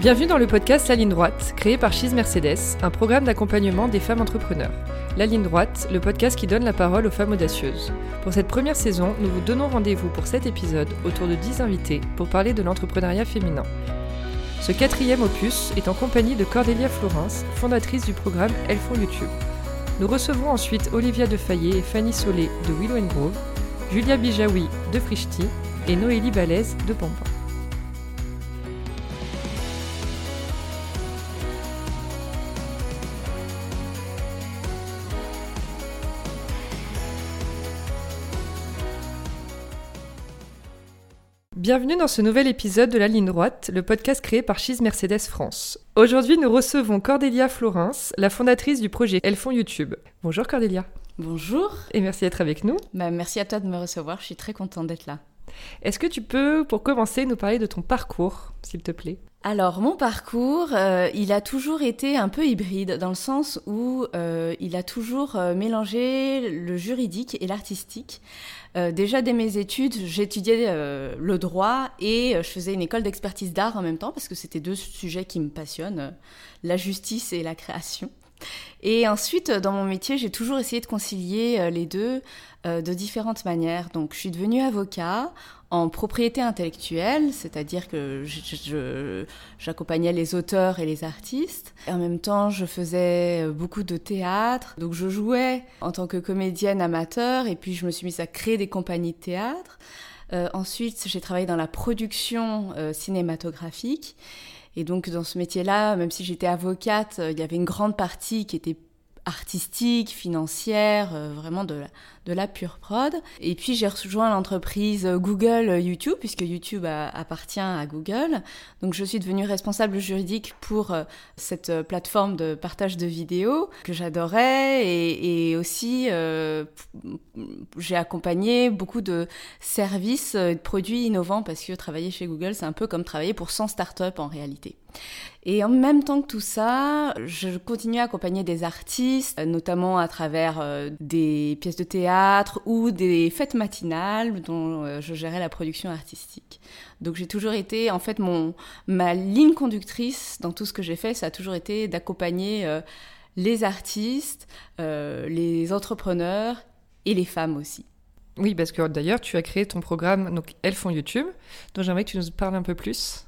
Bienvenue dans le podcast La Ligne Droite, créé par Chise Mercedes, un programme d'accompagnement des femmes entrepreneurs. La Ligne Droite, le podcast qui donne la parole aux femmes audacieuses. Pour cette première saison, nous vous donnons rendez-vous pour cet épisode autour de 10 invités pour parler de l'entrepreneuriat féminin. Ce quatrième opus est en compagnie de Cordélia Florence, fondatrice du programme Elles font YouTube. Nous recevons ensuite Olivia Defayet et Fanny Solé de Willow Grove, Julia Bijawi de Frichti et Noélie Balèze de Pampin. Bienvenue dans ce nouvel épisode de La Ligne Droite, le podcast créé par Chise Mercedes France. Aujourd'hui, nous recevons Cordélia Florence, la fondatrice du projet Elles font YouTube. Bonjour Cordélia. Bonjour. Et merci d'être avec nous. Bah, merci à toi de me recevoir, je suis très contente d'être là. Est-ce que tu peux, pour commencer, nous parler de ton parcours, s'il te plaît? Alors mon parcours, euh, il a toujours été un peu hybride dans le sens où euh, il a toujours euh, mélangé le juridique et l'artistique. déjà dès mes études, j'étudiais le droit et je faisais une école d'expertise d'art en même temps parce que c'était deux sujets qui me passionnent, la justice et la création. Et ensuite, dans mon métier, j'ai toujours essayé de concilier les deux de différentes manières. Donc, je suis devenue avocat en propriété intellectuelle, c'est-à-dire que j'accompagnais les auteurs et les artistes. En même temps, je faisais beaucoup de théâtre. Donc je jouais en tant que comédienne amateur et puis je me suis mise à créer des compagnies de théâtre. Euh, ensuite, j'ai travaillé dans la production euh, cinématographique. Et donc dans ce métier-là, même si j'étais avocate, euh, il y avait une grande partie qui était artistique, financière, euh, vraiment de la, de la pure prod. Et puis j'ai rejoint l'entreprise Google YouTube, puisque YouTube appartient à Google. Donc je suis devenue responsable juridique pour euh, cette plateforme de partage de vidéos que j'adorais. Et, aussi, euh, j'ai accompagné beaucoup de services, de produits innovants, parce que travailler chez Google, c'est un peu comme travailler pour 100 startups en réalité. Et en même temps que tout ça, je continue à accompagner des artistes, notamment à travers euh, des pièces de théâtre ou des fêtes matinales dont euh, je gérais la production artistique. Donc j'ai toujours été, en fait, mon, ma ligne conductrice dans tout ce que j'ai fait, ça a toujours été d'accompagner euh, les artistes, les entrepreneurs et les femmes aussi. Oui, parce que d'ailleurs, tu as créé ton programme, donc Elles font YouTube, dont j'aimerais que tu nous parles un peu plus.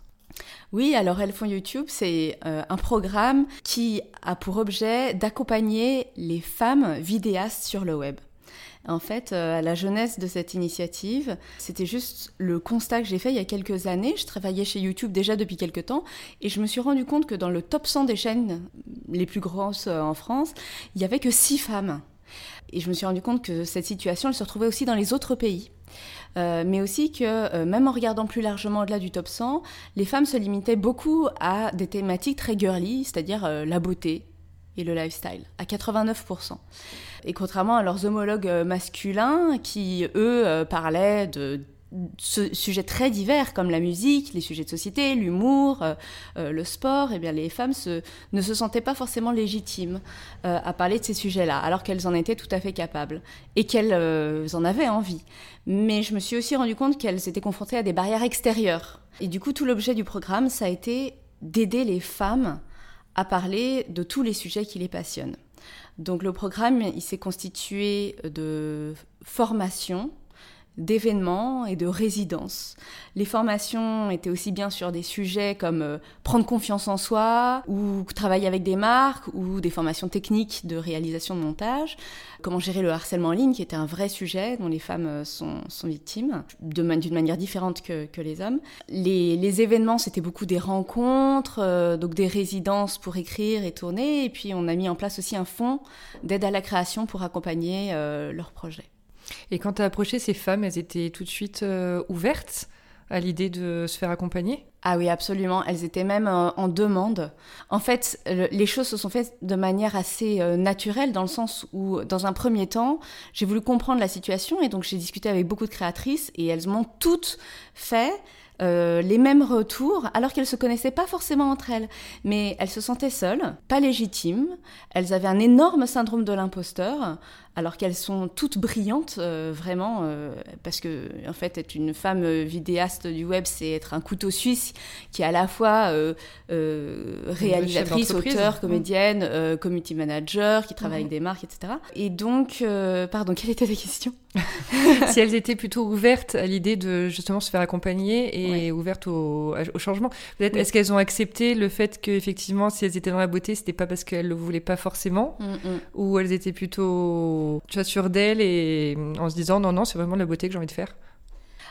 Oui, alors Elles font YouTube, c'est euh, un programme qui a pour objet d'accompagner les femmes vidéastes sur le web. En fait, euh, à la jeunesse de cette initiative, c'était juste le constat que j'ai fait il y a quelques années. Je travaillais chez YouTube déjà depuis quelques temps et je me suis rendu compte que dans le top 100 des chaînes les plus grosses euh, en France, il y avait que 6 femmes. Et je me suis rendu compte que cette situation, elle se retrouvait aussi dans les autres pays. Euh, mais aussi que euh, même en regardant plus largement au-delà du top 100, les femmes se limitaient beaucoup à des thématiques très girly, c'est-à-dire euh, la beauté et le lifestyle, à 89%. Et contrairement à leurs homologues masculins qui, eux, parlaient de sujets très divers comme la musique, les sujets de société, l'humour, euh, euh, le sport, eh bien les femmes ne se sentaient pas forcément légitimes euh, à parler de ces sujets-là, alors qu'elles en étaient tout à fait capables et qu'elles en avaient envie. Mais je me suis aussi rendu compte qu'elles étaient confrontées à des barrières extérieures. Et du coup, tout l'objet du programme, ça a été d'aider les femmes à parler de tous les sujets qui les passionnent. Donc le programme, il s'est constitué de formations d'événements et de résidences. Les formations étaient aussi bien sur des sujets comme euh, prendre confiance en soi, ou travailler avec des marques, ou des formations techniques de réalisation de montage, comment gérer le harcèlement en ligne, qui était un vrai sujet dont les femmes euh, sont, victimes, d'une manière différente que, les hommes. Les, événements, c'était beaucoup des rencontres, euh, donc des résidences pour écrire et tourner, et puis on a mis en place aussi un fonds d'aide à la création pour accompagner leurs projets. Et quand tu as approché ces femmes, elles étaient tout de suite euh, ouvertes à l'idée de se faire accompagner? Ah oui, absolument. Elles étaient même euh, en demande. En fait, les choses se sont faites de manière assez euh, naturelle, dans le sens où, dans un premier temps, j'ai voulu comprendre la situation et donc j'ai discuté avec beaucoup de créatrices et elles m'ont toutes fait euh, les mêmes retours, alors qu'elles se connaissaient pas forcément entre elles. Mais elles se sentaient seules, pas légitimes. Elles avaient un énorme syndrome de l'imposteur, alors qu'elles sont toutes brillantes, vraiment, parce que en fait, être une femme vidéaste du web, c'est être un couteau suisse qui est à la fois réalisatrice, auteur, mmh. comédienne, community manager, qui travaille mmh. avec des marques, etc. Et donc, pardon, quelle était la question? Si elles étaient plutôt ouvertes à l'idée de justement se faire accompagner et ouverte au, changement. Peut-être est-ce qu'elles ont accepté le fait qu'effectivement, si elles étaient dans la beauté, c'était pas parce qu'elles le voulaient pas forcément, mm, mm. ou elles étaient plutôt tu vois, sûres d'elles et en se disant non, non, c'est vraiment la beauté que j'ai envie de faire?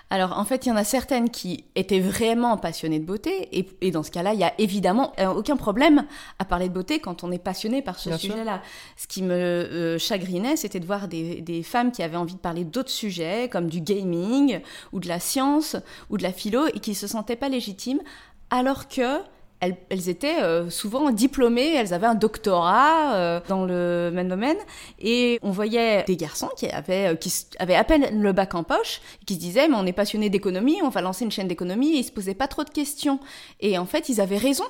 Alors en fait, il y en a certaines qui étaient vraiment passionnées de beauté, et, dans ce cas-là, il y a évidemment euh, aucun problème à parler de beauté quand on est passionné par ce sujet-là. Ce qui me euh, chagrinait, c'était de voir des, des, femmes qui avaient envie de parler d'autres sujets, comme du gaming, ou de la science, ou de la philo, et qui se sentaient pas légitimes, alors que elles, étaient euh, souvent diplômées, elles avaient un doctorat euh, dans le même domaine, et on voyait des garçons qui avaient, euh, qui avaient à peine le bac en poche, qui se disaient mais on est passionné d'économie, on va lancer une chaîne d'économie, et ils se posaient pas trop de questions. Et en fait, ils avaient raison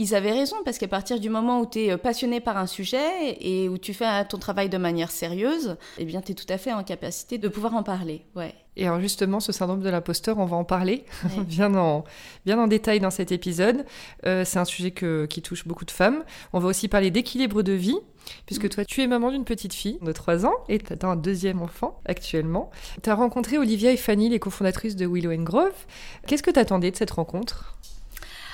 ils avaient raison parce qu'à partir du moment où tu es passionné par un sujet et où tu fais ton travail de manière sérieuse, eh bien tu es tout à fait en capacité de pouvoir en parler. Ouais. Et alors justement, ce syndrome de l'imposteur, on va en parler bien, en, bien en détail dans cet épisode. Euh, c'est un sujet qui touche beaucoup de femmes. On va aussi parler d'équilibre de vie, puisque mm. toi, tu es maman d'une petite fille de 3 ans et tu as un deuxième enfant actuellement. Tu as rencontré Olivia et Fanny, les cofondatrices de Willow Grove. Qu'est-ce que tu attendais de cette rencontre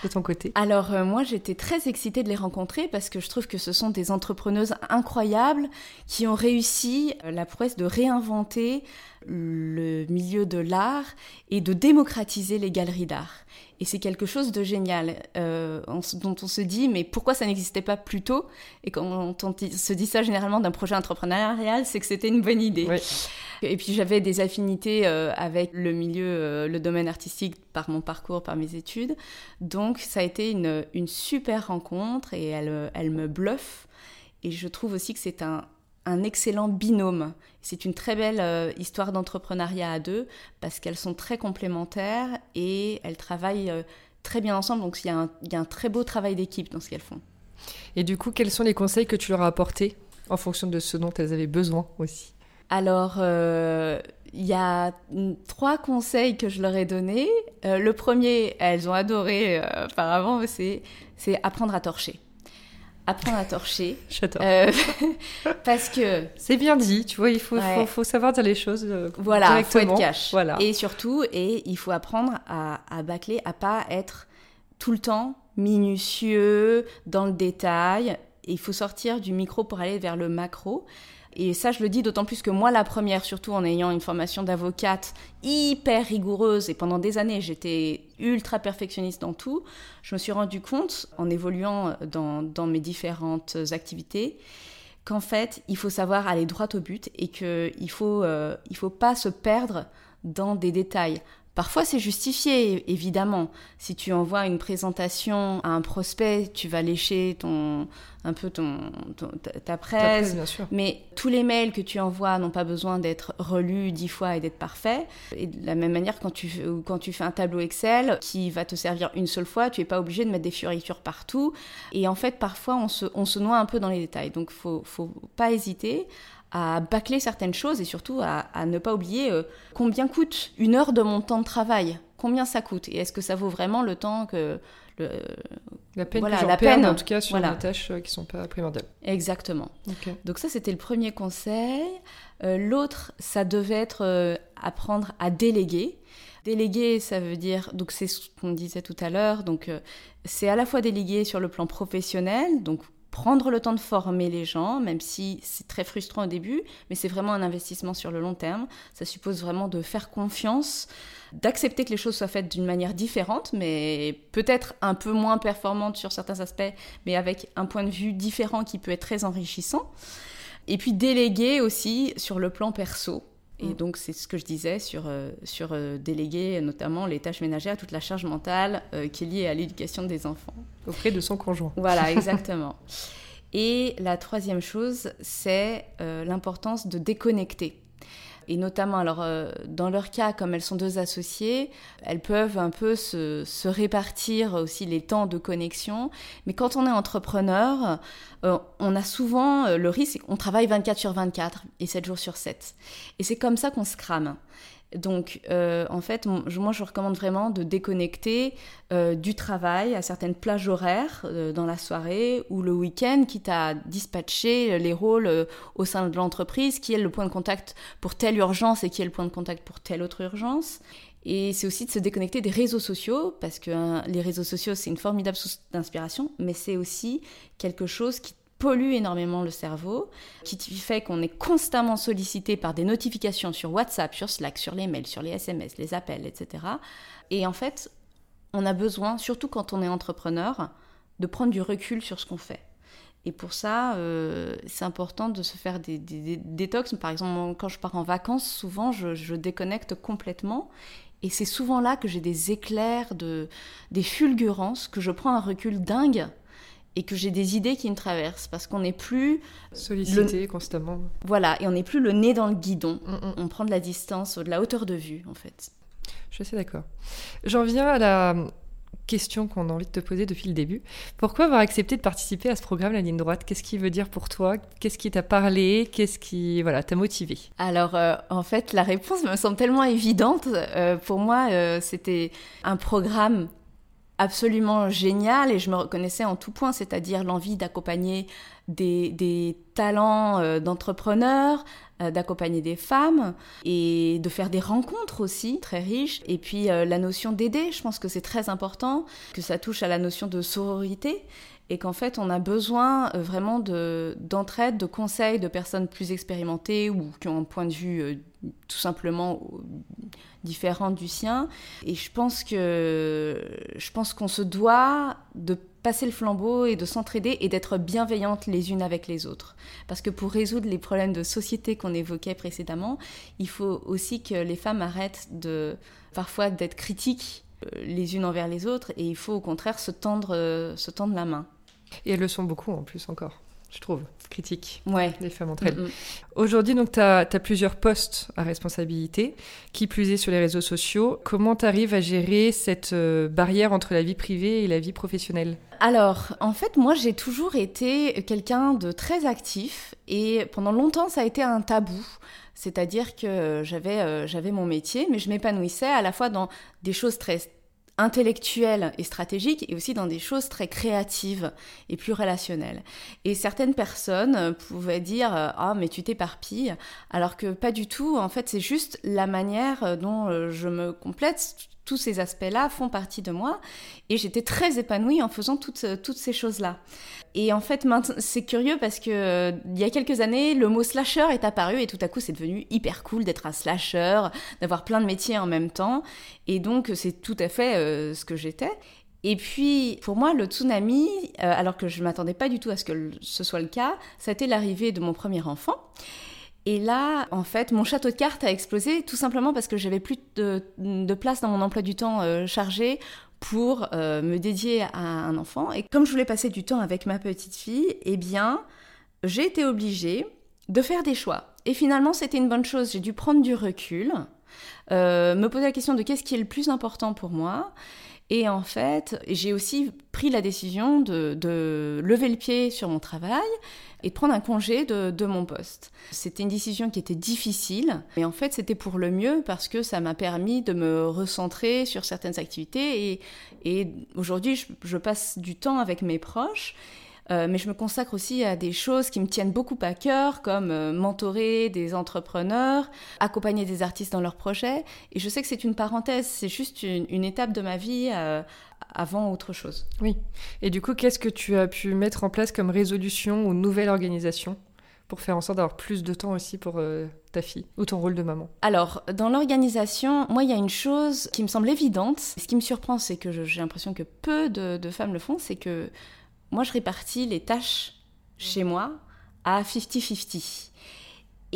de ton côté? Alors euh, moi j'étais très excitée de les rencontrer parce que je trouve que ce sont des entrepreneuses incroyables qui ont réussi euh, la prouesse de réinventer le milieu de l'art et de démocratiser les galeries d'art. Et c'est quelque chose de génial euh, dont on se dit mais pourquoi ça n'existait pas plus tôt? Et quand on se dit ça généralement d'un projet entrepreneurial, c'est que c'était une bonne idée. Et puis j'avais des affinités euh, avec le milieu, euh, le domaine artistique par mon parcours, par mes études. Donc ça a été une, une super rencontre et elle, elle me bluffe. Et je trouve aussi que c'est un, un excellent binôme. C'est une très belle euh, histoire d'entrepreneuriat à deux parce qu'elles sont très complémentaires et elles travaillent euh, très bien ensemble. Donc il y, a un, très beau travail d'équipe dans ce qu'elles font. Et du coup, quels sont les conseils que tu leur as apportés en fonction de ce dont elles avaient besoin aussi? Alors, euh, il y a trois conseils que je leur ai donnés. le premier, elles ont adoré apparemment, c'est apprendre à torcher apprendre à torcher. J'adore. Euh, parce que... C'est bien dit, tu vois, il faut, faut, savoir dire les choses euh, Voilà, il faut être cash. Voilà. Et surtout, et il faut apprendre à, à bâcler, à pas être tout le temps minutieux, dans le détail. il faut sortir du micro pour aller vers le macro. Et ça, je le dis d'autant plus que moi, la première, surtout en ayant une formation d'avocate hyper rigoureuse, et pendant des années, j'étais ultra perfectionniste dans tout, je me suis rendu compte, en évoluant dans, mes différentes activités, qu'en fait, il faut savoir aller droit au but et qu'il ne faut, euh, faut pas se perdre dans des détails. Parfois, c'est justifié, évidemment. Si tu envoies une présentation à un prospect, tu vas lécher ton, un peu ton, ta, presse. bien sûr. Mais tous les mails que tu envoies n'ont pas besoin d'être relus dix fois et d'être parfaits. Et de la même manière, quand tu, quand tu fais un tableau Excel qui va te servir une seule fois, tu n'es pas obligé de mettre des fioritures partout. Et en fait, parfois, on se, on se noie un peu dans les détails. Donc, il faut, faut pas hésiter à bâcler certaines choses et surtout à, ne pas oublier euh, combien coûte une heure de mon temps de travail? Combien ça coûte? Et est-ce que ça vaut vraiment le temps que... Le, la peine voilà, la peine, en tout cas sur des tâches euh, qui sont pas primordiales. Exactement. Donc ça, c'était le premier conseil. Euh, l'autre, ça devait être apprendre à déléguer. Déléguer, ça veut dire, donc c'est ce qu'on disait tout à l'heure, donc c'est à la fois déléguer sur le plan professionnel, donc prendre le temps de former les gens, même si c'est très frustrant au début, mais c'est vraiment un investissement sur le long terme. Ça suppose vraiment de faire confiance, d'accepter que les choses soient faites d'une manière différente, mais peut-être un peu moins performante sur certains aspects, mais avec un point de vue différent qui peut être très enrichissant. Et puis déléguer aussi sur le plan perso. Et mm. donc, c'est ce que je disais sur, euh, sur euh, déléguer notamment les tâches ménagères, toute la charge mentale euh, qui est liée à l'éducation des enfants. Auprès de son conjoint. Voilà, exactement. Et la troisième chose, c'est l'importance de déconnecter. Et notamment, alors, euh, dans leur cas, comme elles sont deux associées, elles peuvent un peu se, répartir aussi les temps de connexion. Mais quand on est entrepreneur, euh, on a souvent euh, le risque qu'on travaille 24 sur 24 et 7 jours sur 7. Et c'est comme ça qu'on se crame. Donc, euh, en fait, moi, je recommande vraiment de déconnecter euh, du travail à certaines plages horaires euh, dans la soirée ou le week-end, quitte à dispatcher les rôles au sein de l'entreprise, qui est le point de contact pour telle urgence et qui est le point de contact pour telle autre urgence. Et c'est aussi de se déconnecter des réseaux sociaux, parce que hein, les réseaux sociaux, c'est une formidable source d'inspiration, mais c'est aussi quelque chose qui pollue énormément le cerveau, qui fait qu'on est constamment sollicité par des notifications sur WhatsApp, sur Slack, sur les mails, sur les SMS, les appels, etc. Et en fait, on a besoin, surtout quand on est entrepreneur, de prendre du recul sur ce qu'on fait. Et pour ça, euh, c'est important de se faire des, détox. Par exemple, quand je pars en vacances, souvent, je, déconnecte complètement. Et c'est souvent là que j'ai des éclairs, de, des fulgurances, que je prends un recul dingue et que j'ai des idées qui me traversent parce qu'on n'est plus sollicité constamment. Voilà, et on n'est plus le nez dans le guidon. Mm, mm. On prend de la distance, de la hauteur de vue en fait. Je suis assez d'accord. J'en viens à la question qu'on a envie de te poser depuis le début. Pourquoi avoir accepté de participer à ce programme La Ligne Droite? Qu'est-ce qui veut dire pour toi? Qu'est-ce qui t'a parlé? Qu'est-ce qui voilà t'a motivé? Alors euh, en fait la réponse me semble tellement évidente. Euh, pour moi euh, c'était un programme absolument génial et je me reconnaissais en tout point, c'est-à-dire l'envie d'accompagner des, talents euh, d'entrepreneurs, euh, d'accompagner des femmes et de faire des rencontres aussi très riches. Et puis euh, la notion d'aider, je pense que c'est très important, que ça touche à la notion de sororité et qu'en fait on a besoin vraiment d'entraide, de conseils de personnes plus expérimentées ou qui ont un point de vue tout simplement différent du sien. Et je pense que je pense qu'on se doit de passer le flambeau et de s'entraider et d'être bienveillantes les unes avec les autres. Parce que pour résoudre les problèmes de société qu'on évoquait précédemment, il faut aussi que les femmes arrêtent de parfois d'être critiques euh, les unes envers les autres et il faut au contraire se tendre, euh, se tendre la main. Et elles le sont beaucoup en plus encore je trouve, critique ouais. les femmes entre elles. Aujourd'hui, donc, tu as, plusieurs postes à responsabilité, qui plus est sur les réseaux sociaux. Comment tu arrives à gérer cette euh, barrière entre la vie privée et la vie professionnelle? Alors, en fait, moi, j'ai toujours été quelqu'un de très actif et pendant longtemps, ça a été un tabou. C'est-à-dire que j'avais euh, j'avais mon métier, mais je m'épanouissais à la fois dans des choses très intellectuelle et stratégique et aussi dans des choses très créatives et plus relationnelles. Et certaines personnes pouvaient dire ah mais tu t'éparpilles alors que pas du tout en fait c'est juste la manière dont je me complète tous ces aspects-là font partie de moi et j'étais très épanouie en faisant toutes, toutes ces choses-là. Et en fait, c'est curieux parce que euh, il y a quelques années, le mot slasher est apparu et tout à coup, c'est devenu hyper cool d'être un slasher, d'avoir plein de métiers en même temps. Et donc, c'est tout à fait euh, ce que j'étais. Et puis, pour moi, le tsunami, euh, alors que je ne m'attendais pas du tout à ce que ce soit le cas, ça a été l'arrivée de mon premier enfant. Et là, en fait, mon château de cartes a explosé tout simplement parce que j'avais plus de, place dans mon emploi du temps euh, chargé pour euh, me dédier à un enfant. Et comme je voulais passer du temps avec ma petite fille, eh bien, j'ai été obligée de faire des choix. Et finalement, c'était une bonne chose. J'ai dû prendre du recul, euh, me poser la question de qu'est-ce qui est le plus important pour moi. Et en fait, j'ai aussi pris la décision de, lever le pied sur mon travail et de prendre un congé de, mon poste. C'était une décision qui était difficile, mais en fait c'était pour le mieux parce que ça m'a permis de me recentrer sur certaines activités et, aujourd'hui je passe du temps avec mes proches euh, mais je me consacre aussi à des choses qui me tiennent beaucoup à cœur, comme euh, mentorer des entrepreneurs, accompagner des artistes dans leurs projets. Et je sais que c'est une parenthèse, c'est juste une, étape de ma vie euh, avant autre chose. Oui. Et du coup, qu'est-ce que tu as pu mettre en place comme résolution ou nouvelle organisation pour faire en sorte d'avoir plus de temps aussi pour ta fille ou ton rôle de maman? Alors, dans l'organisation, moi, il y a une chose qui me semble évidente. Ce qui me surprend, c'est que j'ai l'impression que peu de femmes le font, c'est que moi, je répartis les tâches chez moi à 50-50.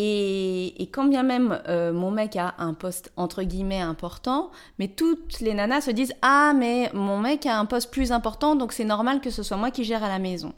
Et, quand bien même euh, mon mec a un poste entre guillemets important, mais toutes les nanas se disent Ah, mais mon mec a un poste plus important, donc c'est normal que ce soit moi qui gère à la maison.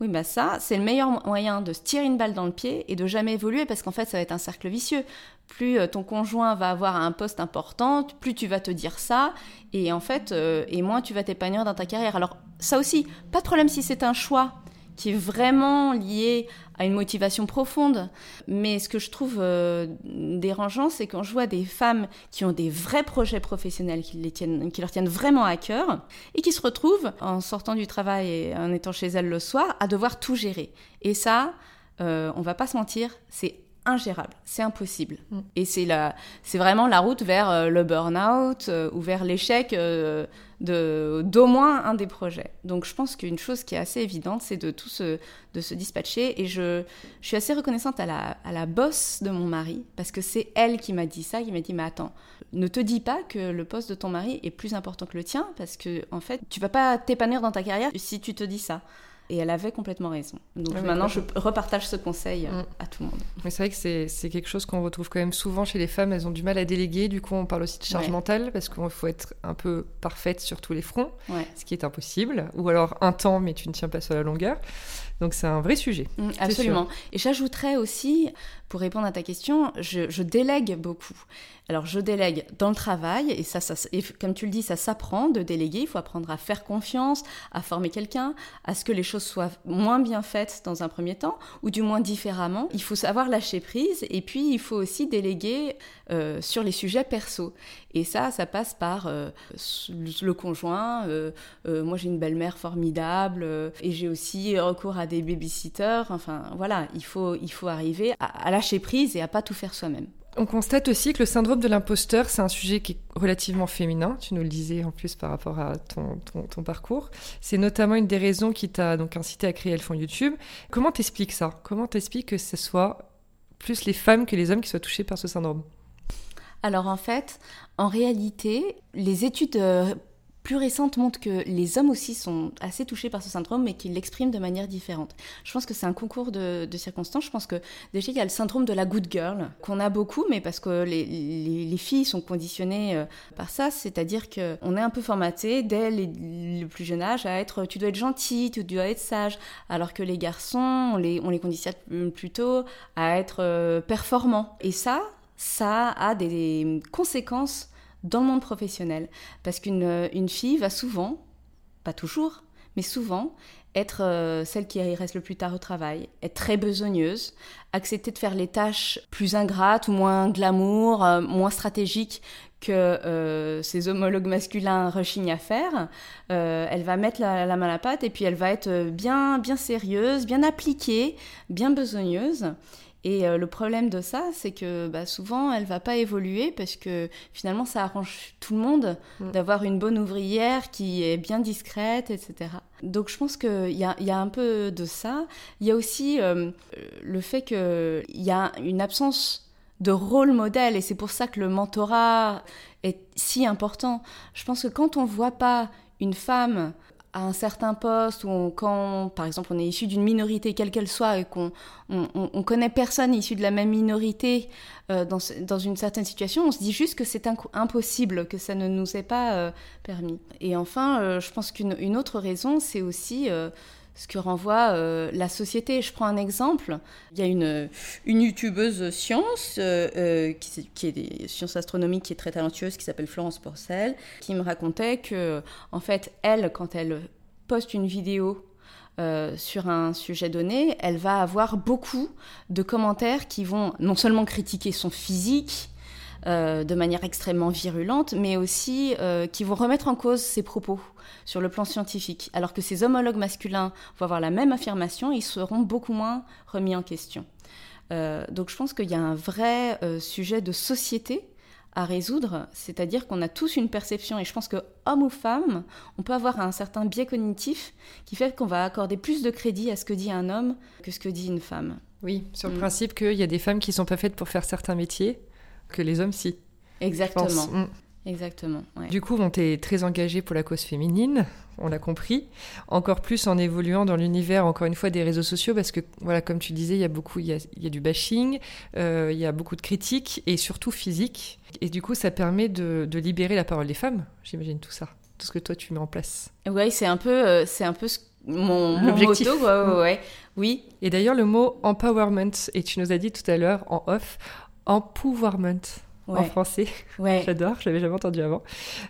Oui, bah ça, c'est le meilleur moyen de se tirer une balle dans le pied et de jamais évoluer parce qu'en fait, ça va être un cercle vicieux. Plus euh, ton conjoint va avoir un poste important, plus tu vas te dire ça et en fait, euh, et moins tu vas t'épanouir dans ta carrière. Alors, ça aussi, pas de problème si c'est un choix qui vraiment lié à une motivation profonde. Mais ce que je trouve euh, dérangeant, c'est quand je vois des femmes qui ont des vrais projets professionnels, qui, les tiennent, qui leur tiennent vraiment à cœur, et qui se retrouvent, en sortant du travail et en étant chez elles le soir, à devoir tout gérer. Et ça, euh, on va pas se mentir, c'est ingérable, c'est impossible. Mm. Et c'est la, c'est vraiment la route vers euh, le burn-out euh, ou vers l'échec euh, de d'au moins un des projets. Donc je pense qu'une chose qui est assez évidente, c'est de tout se, de se dispatcher. Et je, je suis assez reconnaissante à la, à la bosse de mon mari parce que c'est elle qui m'a dit ça, qui m'a dit mais attends, ne te dis pas que le poste de ton mari est plus important que le tien parce que en fait tu vas pas t'épanouir dans ta carrière si tu te dis ça. Et elle avait complètement raison. Donc maintenant, je repartage ce conseil mm. à tout le monde. Mais c'est vrai que c'est quelque chose qu'on retrouve quand même souvent chez les femmes. Elles ont du mal à déléguer. Du coup, on parle aussi de charge mentale parce qu'il faut être un peu parfaite sur tous les fronts, ce qui est impossible. Ou alors un temps, mais tu ne tiens pas sur la longueur. Donc c'est un vrai sujet. Mm, absolument. Et j'ajouterais aussi, pour répondre à ta question, je, délègue beaucoup. Alors je délègue dans le travail, et ça, ça comme tu le dis, ça s'apprend de déléguer. Il faut apprendre à faire confiance, à former quelqu'un, à ce que les choses soient moins bien faites dans un premier temps, ou du moins différemment. Il faut savoir lâcher prise, et puis il faut aussi déléguer euh, sur les sujets perso. Et ça, ça passe par euh, le conjoint. Euh, moi, j'ai une belle-mère formidable, et j'ai aussi recours à des babysitters. Enfin, voilà, il faut, il faut arriver à, lâcher prise et à pas tout faire soi-même. On constate aussi que le syndrome de l'imposteur, c'est un sujet qui est relativement féminin. Tu nous le disais en plus par rapport à ton, parcours. C'est notamment une des raisons qui t'a donc incité à créer Elles YouTube. Comment t'expliques ça? Comment t'expliques que ce soit plus les femmes que les hommes qui soient touchés par ce syndrome? Alors en fait, en réalité, les études euh, plus récentes montrent que les hommes aussi sont assez touchés par ce syndrome, mais qu'ils l'expriment de manière différente. Je pense que c'est un concours de, circonstances. Je pense que déjà, il y a le syndrome de la good girl, qu'on a beaucoup, mais parce que les, filles sont conditionnées euh, par ça, c'est-à-dire qu'on est un peu formaté dès le plus jeune âge à être tu dois être gentil, tu dois être sage, alors que les garçons, on les, on les conditionne plutôt à être euh, performants. Et ça, ça a des conséquences dans le monde professionnel. Parce qu'une une fille va souvent, pas toujours, mais souvent, être euh, celle qui reste le plus tard au travail, être très besogneuse, accepter de faire les tâches plus ingrates ou moins glamour, euh, moins stratégiques que euh, ses homologues masculins rechignent à faire. elle va mettre la, la, main à la pâte et puis elle va être bien, bien sérieuse, bien appliquée, bien besogneuse. Et euh, le problème de ça, c'est que bah, souvent, elle va pas évoluer parce que finalement, ça arrange tout le monde mm. d'avoir une bonne ouvrière qui est bien discrète, etc. Donc je pense qu'il y a, y a un peu de ça. Il y a aussi euh, le fait qu'il y a une absence de rôle modèle et c'est pour ça que le mentorat est si important. Je pense que quand on voit pas une femme à un certain poste ou quand, par exemple, on est issu d'une minorité, quelle qu'elle soit, et qu'on on, connaît personne issu de la même minorité euh, dans, dans, une certaine situation, on se dit juste que c'est impossible, que ça ne nous est pas euh, permis. Et enfin, euh, je pense qu'une autre raison, c'est aussi ce que renvoie euh, la société. Je prends un exemple. Il y a une, une youtubeuse science, euh, euh, qui, est des sciences astronomiques, qui est très talentueuse, qui s'appelle Florence Porcel, qui me racontait que, en fait, elle, quand elle poste une vidéo sur un sujet donné, elle va avoir beaucoup de commentaires qui vont non seulement critiquer son physique, euh, de manière extrêmement virulente, mais aussi euh, qui vont remettre en cause ses propos sur le plan scientifique. Alors que ses homologues masculins vont avoir la même affirmation, ils seront beaucoup moins remis en question. Euh, donc je pense qu'il y a un vrai sujet de société à résoudre, c'est-à-dire qu'on a tous une perception, et je pense que homme ou femme, on peut avoir un certain biais cognitif qui fait qu'on va accorder plus de crédit à ce que dit un homme que ce que dit une femme. Oui, sur le mm. principe qu'il y a des femmes qui sont pas faites pour faire certains métiers, que les hommes si. Exactement. Mm. Exactement. Du coup, on t'es très engagé pour la cause féminine, on l'a compris. Encore plus en évoluant dans l'univers, encore une fois, des réseaux sociaux, parce que, voilà, comme tu disais, il y a beaucoup, il y a, du bashing, euh, il y a beaucoup de critiques, et surtout physique. Et du coup, ça permet de, libérer la parole des femmes, j'imagine tout ça, tout ce que toi tu mets en place. Oui, c'est un peu, euh, c'est un peu mon, objectif. ouais, ouais, oui. Et d'ailleurs, le mot empowerment, et tu nous as dit tout à l'heure en off, empowerment en français. Ouais. J'adore, je l'avais jamais entendu avant.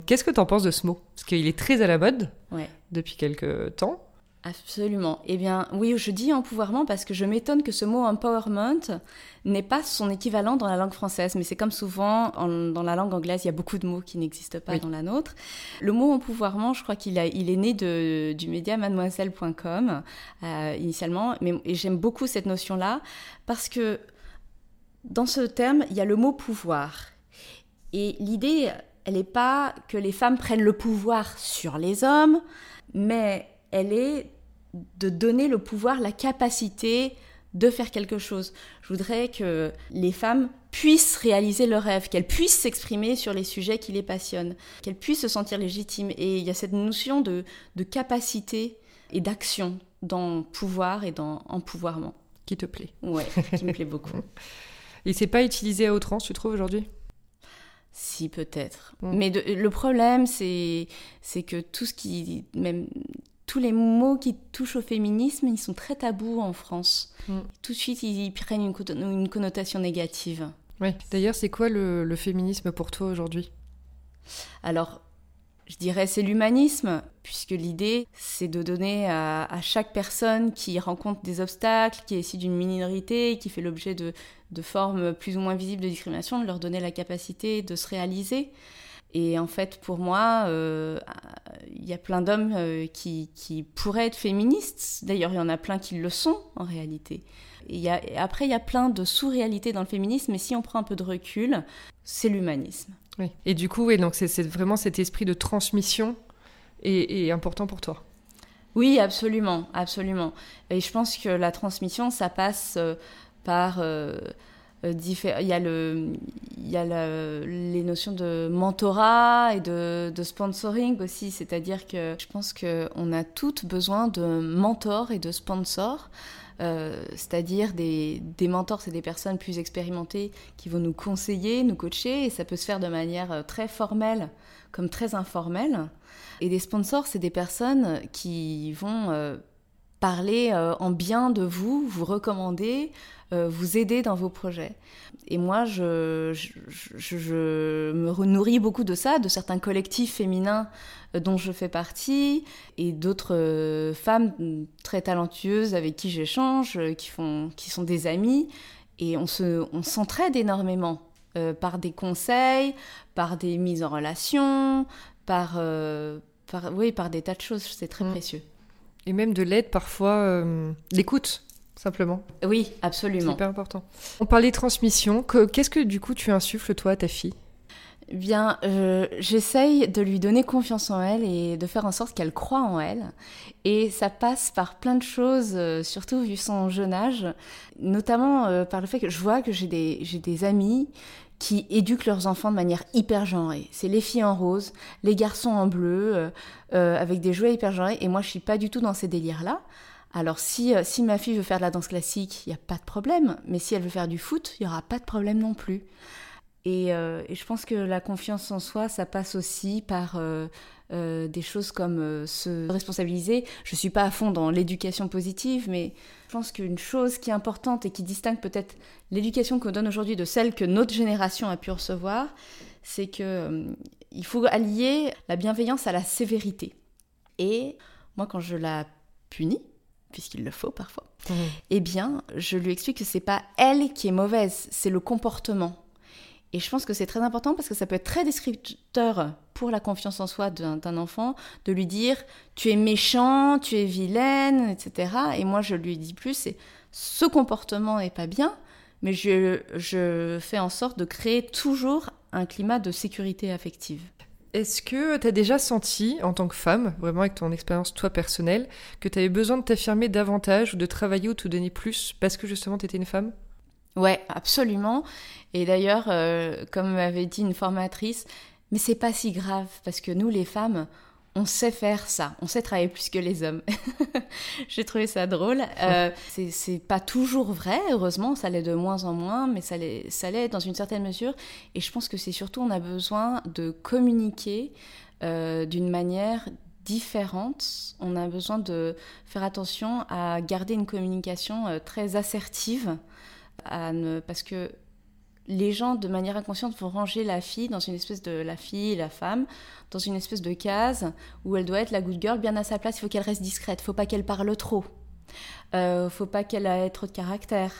Qu'est-ce que tu en penses de ce mot? Parce qu'il est très à la mode depuis quelques temps. Absolument. Eh bien, oui, je dis empouvoirment parce que je m'étonne que ce mot empowerment n'est pas son équivalent dans la langue française. Mais c'est comme souvent dans la langue anglaise, il y a beaucoup de mots qui n'existent pas dans la nôtre. Le mot empouvoirment, je crois qu'il il est né de, du média mademoiselle.com euh, initialement. Mais j'aime beaucoup cette notion-là parce que dans ce terme, il y a le mot pouvoir. Et l'idée, elle n'est pas que les femmes prennent le pouvoir sur les hommes, mais elle est de donner le pouvoir, la capacité de faire quelque chose. Je voudrais que les femmes puissent réaliser leurs rêves, qu'elles puissent s'exprimer sur les sujets qui les passionnent, qu'elles puissent se sentir légitimes. Et il y a cette notion de, de capacité et d'action dans pouvoir et dans empouvoirment. Qui te plaît Ouais, qui me plaît beaucoup. Et c'est pas utilisé à outrance, tu trouves, aujourd'hui? Si peut-être. Mm. Mais le problème, c'est c'est que tout ce qui même tous les mots qui touchent au féminisme, ils sont très tabous en France. Mm. Tout de suite, ils prennent une, connotation négative. Oui. D'ailleurs, c'est quoi le, le, féminisme pour toi aujourd'hui? Alors, je dirais c'est l'humanisme, puisque l'idée c'est de donner à, chaque personne qui rencontre des obstacles, qui est issue d'une minorité, qui fait l'objet de, formes plus ou moins visibles de discrimination, de leur donner la capacité de se réaliser. Et en fait, pour moi, euh, il y a plein d'hommes euh, qui, pourraient être féministes. D'ailleurs, il y en a plein qui le sont en réalité. Et, y a, après, il y a plein de sous-réalités dans le féminisme, mais si on prend un peu de recul, c'est l'humanisme. Oui. Et du coup, oui, donc c'est vraiment cet esprit de transmission est, important pour toi. Oui, absolument, absolument. Et je pense que la transmission, ça passe euh, par euh, euh, il y a, le, il y a les notions de mentorat et de, sponsoring aussi, c'est-à-dire que je pense qu'on a toutes besoin de mentors et de sponsors. Euh, c'est-à-dire des, des, mentors, c'est des personnes plus expérimentées qui vont nous conseiller, nous coacher, et ça peut se faire de manière très formelle comme très informelle. Et des sponsors, c'est des personnes qui vont parler en bien de vous, vous recommander, vous aider dans vos projets. Et moi, je, je, me nourris beaucoup de ça, de certains collectifs féminins euh, dont je fais partie, et d'autres euh, femmes très talentueuses avec qui j'échange, euh, qui, font, qui sont des amies. Et on, se, on s'entraide énormément par des conseils, par des mises en relation, par, par, oui, par des tas de choses. C'est très mm. précieux. Et même de l'aide, parfois, l'écoute simplement. Oui, absolument. C'est hyper important. On parlait transmission. Qu'est-ce que du coup tu insuffles toi à ta fille? Bien, euh, j'essaye de lui donner confiance en elle et de faire en sorte qu'elle croit en elle. Et ça passe par plein de choses, euh, surtout vu son jeune âge, notamment euh, par le fait que je vois que j'ai des, j'ai des amis qui éduquent leurs enfants de manière hyper genrée. C'est les filles en rose, les garçons en bleu, avec des jouets hyper genrés. Et moi, je suis pas du tout dans ces délires-là. Alors si, euh, si ma fille veut faire de la danse classique, il n'y a pas de problème. Mais si elle veut faire du foot, il n'y aura pas de problème non plus. Et, euh, je pense que la confiance en soi, ça passe aussi par euh, des choses comme se responsabiliser. Je ne suis pas à fond dans l'éducation positive, mais je pense qu'une chose qui est importante et qui distingue peut-être l'éducation qu'on donne aujourd'hui de celle que notre génération a pu recevoir, c'est qu'il il faut allier la bienveillance à la sévérité. Et moi, quand je la punis, puisqu'il le faut parfois, mmh. eh bien, je lui explique que c'est pas elle qui est mauvaise, c'est le comportement. Et je pense que c'est très important parce que ça peut être très descripteur pour la confiance en soi d'un enfant de lui dire tu es méchant, tu es vilaine, etc. Et moi, je lui dis plus c'est ce comportement n'est pas bien, mais je, je fais en sorte de créer toujours un climat de sécurité affective. Est-ce que tu as déjà senti, en tant que femme, vraiment avec ton expérience toi personnelle, que tu avais besoin de t'affirmer davantage ou de travailler ou de te donner plus parce que justement tu étais une femme? Ouais, absolument. Et d'ailleurs, euh, comme m'avait dit une formatrice, Mais c'est pas si grave parce que nous, les femmes, on sait faire ça, on sait travailler plus que les hommes. J'ai trouvé ça drôle. Euh, c'est pas toujours vrai, heureusement, ça l'est de moins en moins, mais ça l'est dans une certaine mesure. Et je pense que c'est surtout, on a besoin de communiquer euh, d'une manière différente. On a besoin de faire attention à garder une communication euh, très assertive, parce que les gens, de manière inconsciente, vont ranger la fille dans une espèce de la fille, la femme, dans une espèce de case où elle doit être la good girl bien à sa place. Il faut qu'elle reste discrète. Faut pas qu'elle parle trop. Euh, faut pas qu'elle ait trop de caractère.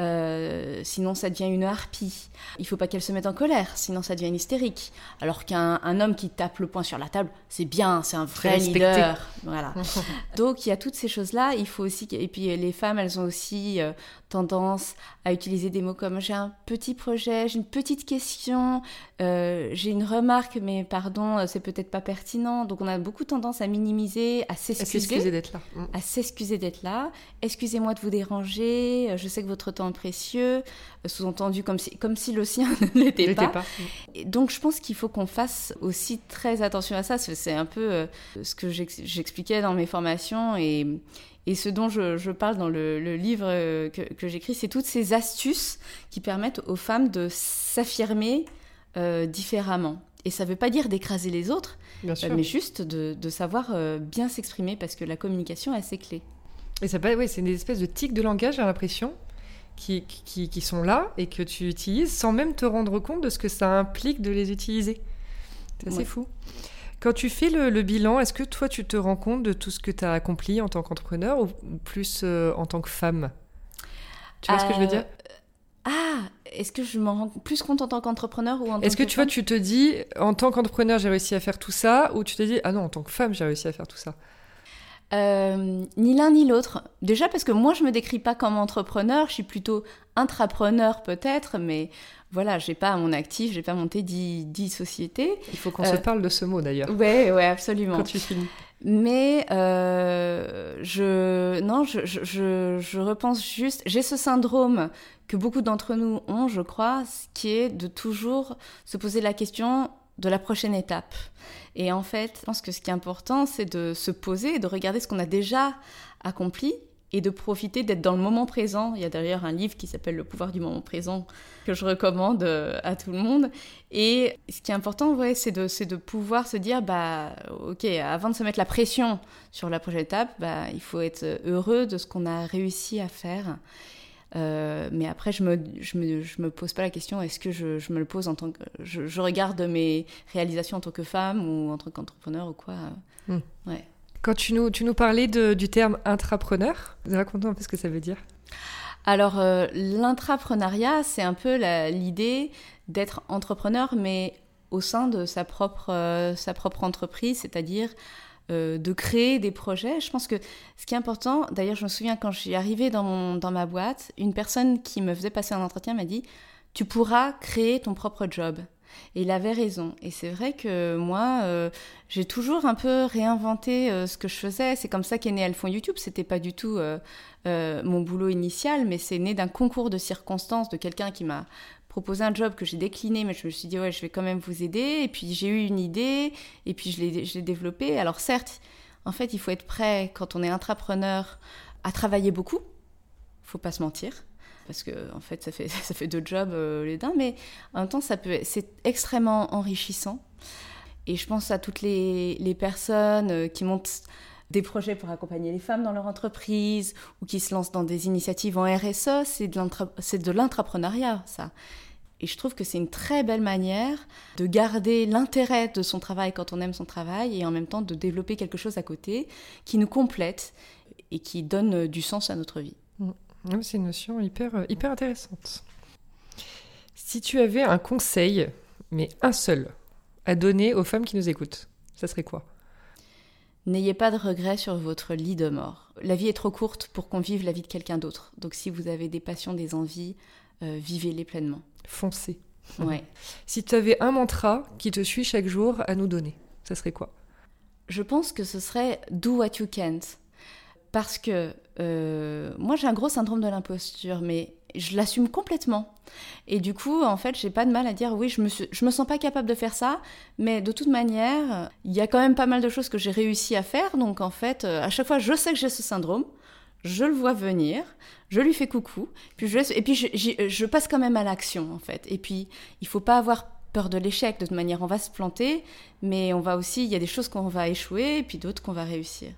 Euh, sinon ça devient une harpie. Il faut pas qu'elle se mette en colère, sinon ça devient une hystérique. Alors qu'un homme qui tape le poing sur la table, c'est bien, c'est un vrai leader. Voilà. Donc il y a toutes ces choses-là. Il faut aussi et puis les femmes, elles ont aussi euh, tendance à utiliser des mots comme j'ai un petit projet, j'ai une petite question, euh, j'ai une remarque, mais pardon, c'est peut-être pas pertinent. Donc on a beaucoup tendance à minimiser, à s'excuser d'être là, mm. à s'excuser d'être là. Excusez-moi de vous déranger. Je sais que votre temps précieux, euh, sous-entendu comme si, comme si le sien ne l'était pas. donc je pense qu'il faut qu'on fasse aussi très attention à ça. C'est un peu euh, ce que j'expliquais dans mes formations et, et ce dont je, parle dans le, livre euh, que, j'écris, c'est toutes ces astuces qui permettent aux femmes de s'affirmer différemment. Et ça ne veut pas dire d'écraser les autres, mais juste de, de savoir bien s'exprimer parce que la communication est assez clé. Et ça, ouais, c'est des espèces de tics de langage, j'ai l'impression, qui, qui, sont là et que tu utilises sans même te rendre compte de ce que ça implique de les utiliser. C'est assez fou. Quand tu fais le, bilan, est-ce que toi, tu te rends compte de tout ce que tu as accompli en tant qu'entrepreneur ou plus euh, en tant que femme? Tu vois ce que je veux dire? Euh, Ah, est-ce que je m'en rends plus compte en tant qu'entrepreneur ou en tant Est-ce que, tu vois, tu te dis, en tant qu'entrepreneur, j'ai réussi à faire tout ça Ou tu te dis, ah non, en tant que femme, j'ai réussi à faire tout ça? Euh, ni l'un ni l'autre. Déjà parce que moi je me décris pas comme entrepreneur, je suis plutôt intrapreneur peut-être, mais voilà, j'ai pas à mon actif, j'ai pas monté 10, sociétés. Il faut qu'on se euh, parle de ce mot d'ailleurs. Ouais, ouais, absolument. Quand tu finis. Mais euh, je non, je, je, je, repense juste. J'ai ce syndrome que beaucoup d'entre nous ont, je crois, qui est de toujours se poser la question de la prochaine étape. Et en fait, je pense que ce qui est important, c'est de se poser de regarder ce qu'on a déjà accompli et de profiter d'être dans le moment présent. Il y a d'ailleurs un livre qui s'appelle Le pouvoir du moment présent que je recommande euh, à tout le monde. Et ce qui est important, ouais, c'est de, de pouvoir se dire, bah, ok, avant de se mettre la pression sur la prochaine étape, bah, il faut être heureux de ce qu'on a réussi à faire euh, mais après, je me, je me, je me, pose pas la question, est-ce que je, je, me le pose en tant que. Je, regarde mes réalisations en tant que femme ou en tant qu'entrepreneur ou quoi. Hmm. Ouais. Quand tu nous, tu nous parlais de, du terme intrapreneur, raconte-nous un peu ce que ça veut dire? Alors, euh, l'intrapreneuriat, c'est un peu l'idée d'être entrepreneur, mais au sein de sa propre, euh, sa propre entreprise, c'est-à-dire euh, de créer des projets. Je pense que ce qui est important, d'ailleurs je me souviens quand je suis arrivée dans, mon, dans ma boîte, une personne qui me faisait passer un entretien m'a dit, tu pourras créer ton propre job. Et il avait raison. Et c'est vrai que moi, euh, j'ai toujours un peu réinventé euh, ce que je faisais. C'est comme ça qu'est né Alphon YouTube. C'était pas du tout mon boulot initial, mais c'est né d'un concours de circonstances de quelqu'un qui m'a proposé un job que j'ai décliné, mais je me suis dit, ouais, je vais quand même vous aider. Et puis j'ai eu une idée, et puis je l'ai développée. Alors certes, en fait, il faut être prêt, quand on est intrapreneur, à travailler beaucoup. faut pas se mentir. Parce que, en fait, ça fait, ça fait deux jobs euh, les dents, mais en même temps, ça peut, c'est extrêmement enrichissant. Et je pense à toutes les, les personnes euh, qui montent des projets pour accompagner les femmes dans leur entreprise ou qui se lancent dans des initiatives en RSE, c'est de l'intrapreneuriat, ça. Et je trouve que c'est une très belle manière de garder l'intérêt de son travail quand on aime son travail et en même temps de développer quelque chose à côté qui nous complète et qui donne du sens à notre vie. Mmh. C'est une notion hyper, euh, hyper intéressante. Si tu avais un conseil, mais un seul, à donner aux femmes qui nous écoutent, ça serait quoi? N'ayez pas de regrets sur votre lit de mort. La vie est trop courte pour qu'on vive la vie de quelqu'un d'autre. Donc si vous avez des passions, des envies, euh, vivez-les pleinement. Foncez. Ouais. si tu avais un mantra qui te suit chaque jour à nous donner, ça serait quoi? Je pense que ce serait do what you can't. Parce que euh, moi j'ai un gros syndrome de l'imposture, mais je l'assume complètement. Et du coup, en fait, j'ai pas de mal à dire oui, je me, je me sens pas capable de faire ça, mais de toute manière, il y a quand même pas mal de choses que j'ai réussi à faire. Donc, en fait, euh, à chaque fois, je sais que j'ai ce syndrome, je le vois venir, je lui fais coucou, puis je, et puis je, je passe quand même à l'action, en fait. Et puis, il faut pas avoir peur de l'échec. De toute manière, on va se planter, mais on va aussi, il y a des choses qu'on va échouer, et puis d'autres qu'on va réussir.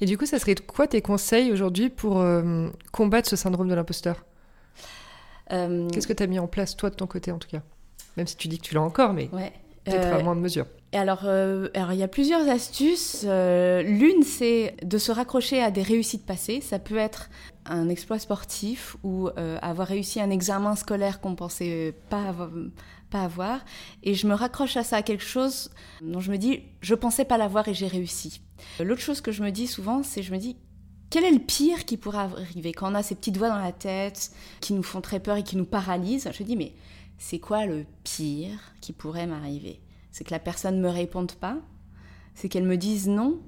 Et du coup, ça serait quoi tes conseils aujourd'hui pour euh, combattre ce syndrome de l'imposteur? euh, Qu'est-ce que tu as mis en place, toi, de ton côté, en tout cas? Même si tu dis que tu l'as encore, mais peut-être à euh, moins de mesure. Alors, alors, il y a plusieurs astuces. L'une, c'est de se raccrocher à des réussites passées. Ça peut être un exploit sportif ou avoir réussi un examen scolaire qu'on pensait pas avoir, pas avoir. Et je me raccroche à ça, à quelque chose dont je me dis, je pensais pas l'avoir et j'ai réussi. L'autre chose que je me dis souvent, c'est je me dis, quel est le pire qui pourrait arriver quand on a ces petites voix dans la tête qui nous font très peur et qui nous paralysent? Je dis, mais c'est quoi le pire qui pourrait m'arriver? C'est que la personne ne me réponde pas? C'est qu'elle me dise non?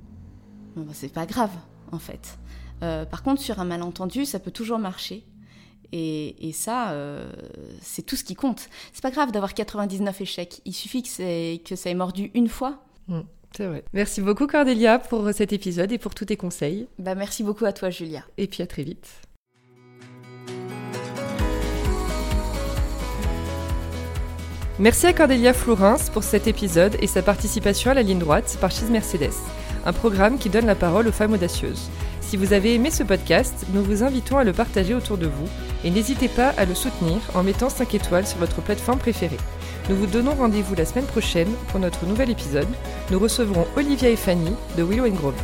Bon, bah, C'est pas grave, en fait. Euh, par contre, sur un malentendu, ça peut toujours marcher. Et, ça, euh, c'est tout ce qui compte. C'est pas grave d'avoir 99 échecs. Il suffit que, que ça ait mordu une fois. Mm, c'est vrai. Merci beaucoup Cordélia pour cet épisode et pour tous tes conseils. Bah, merci beaucoup à toi Julia. Et puis à très vite. Merci à Cordélia Florence pour cet épisode et sa participation à la ligne droite par Chise Mercedes, un programme qui donne la parole aux femmes audacieuses. Si vous avez aimé ce podcast, nous vous invitons à le partager autour de vous et n'hésitez pas à le soutenir en mettant 5 étoiles sur votre plateforme préférée. Nous vous donnons rendez-vous la semaine prochaine pour notre nouvel épisode. Nous recevrons Olivia et Fanny de Willow Grove.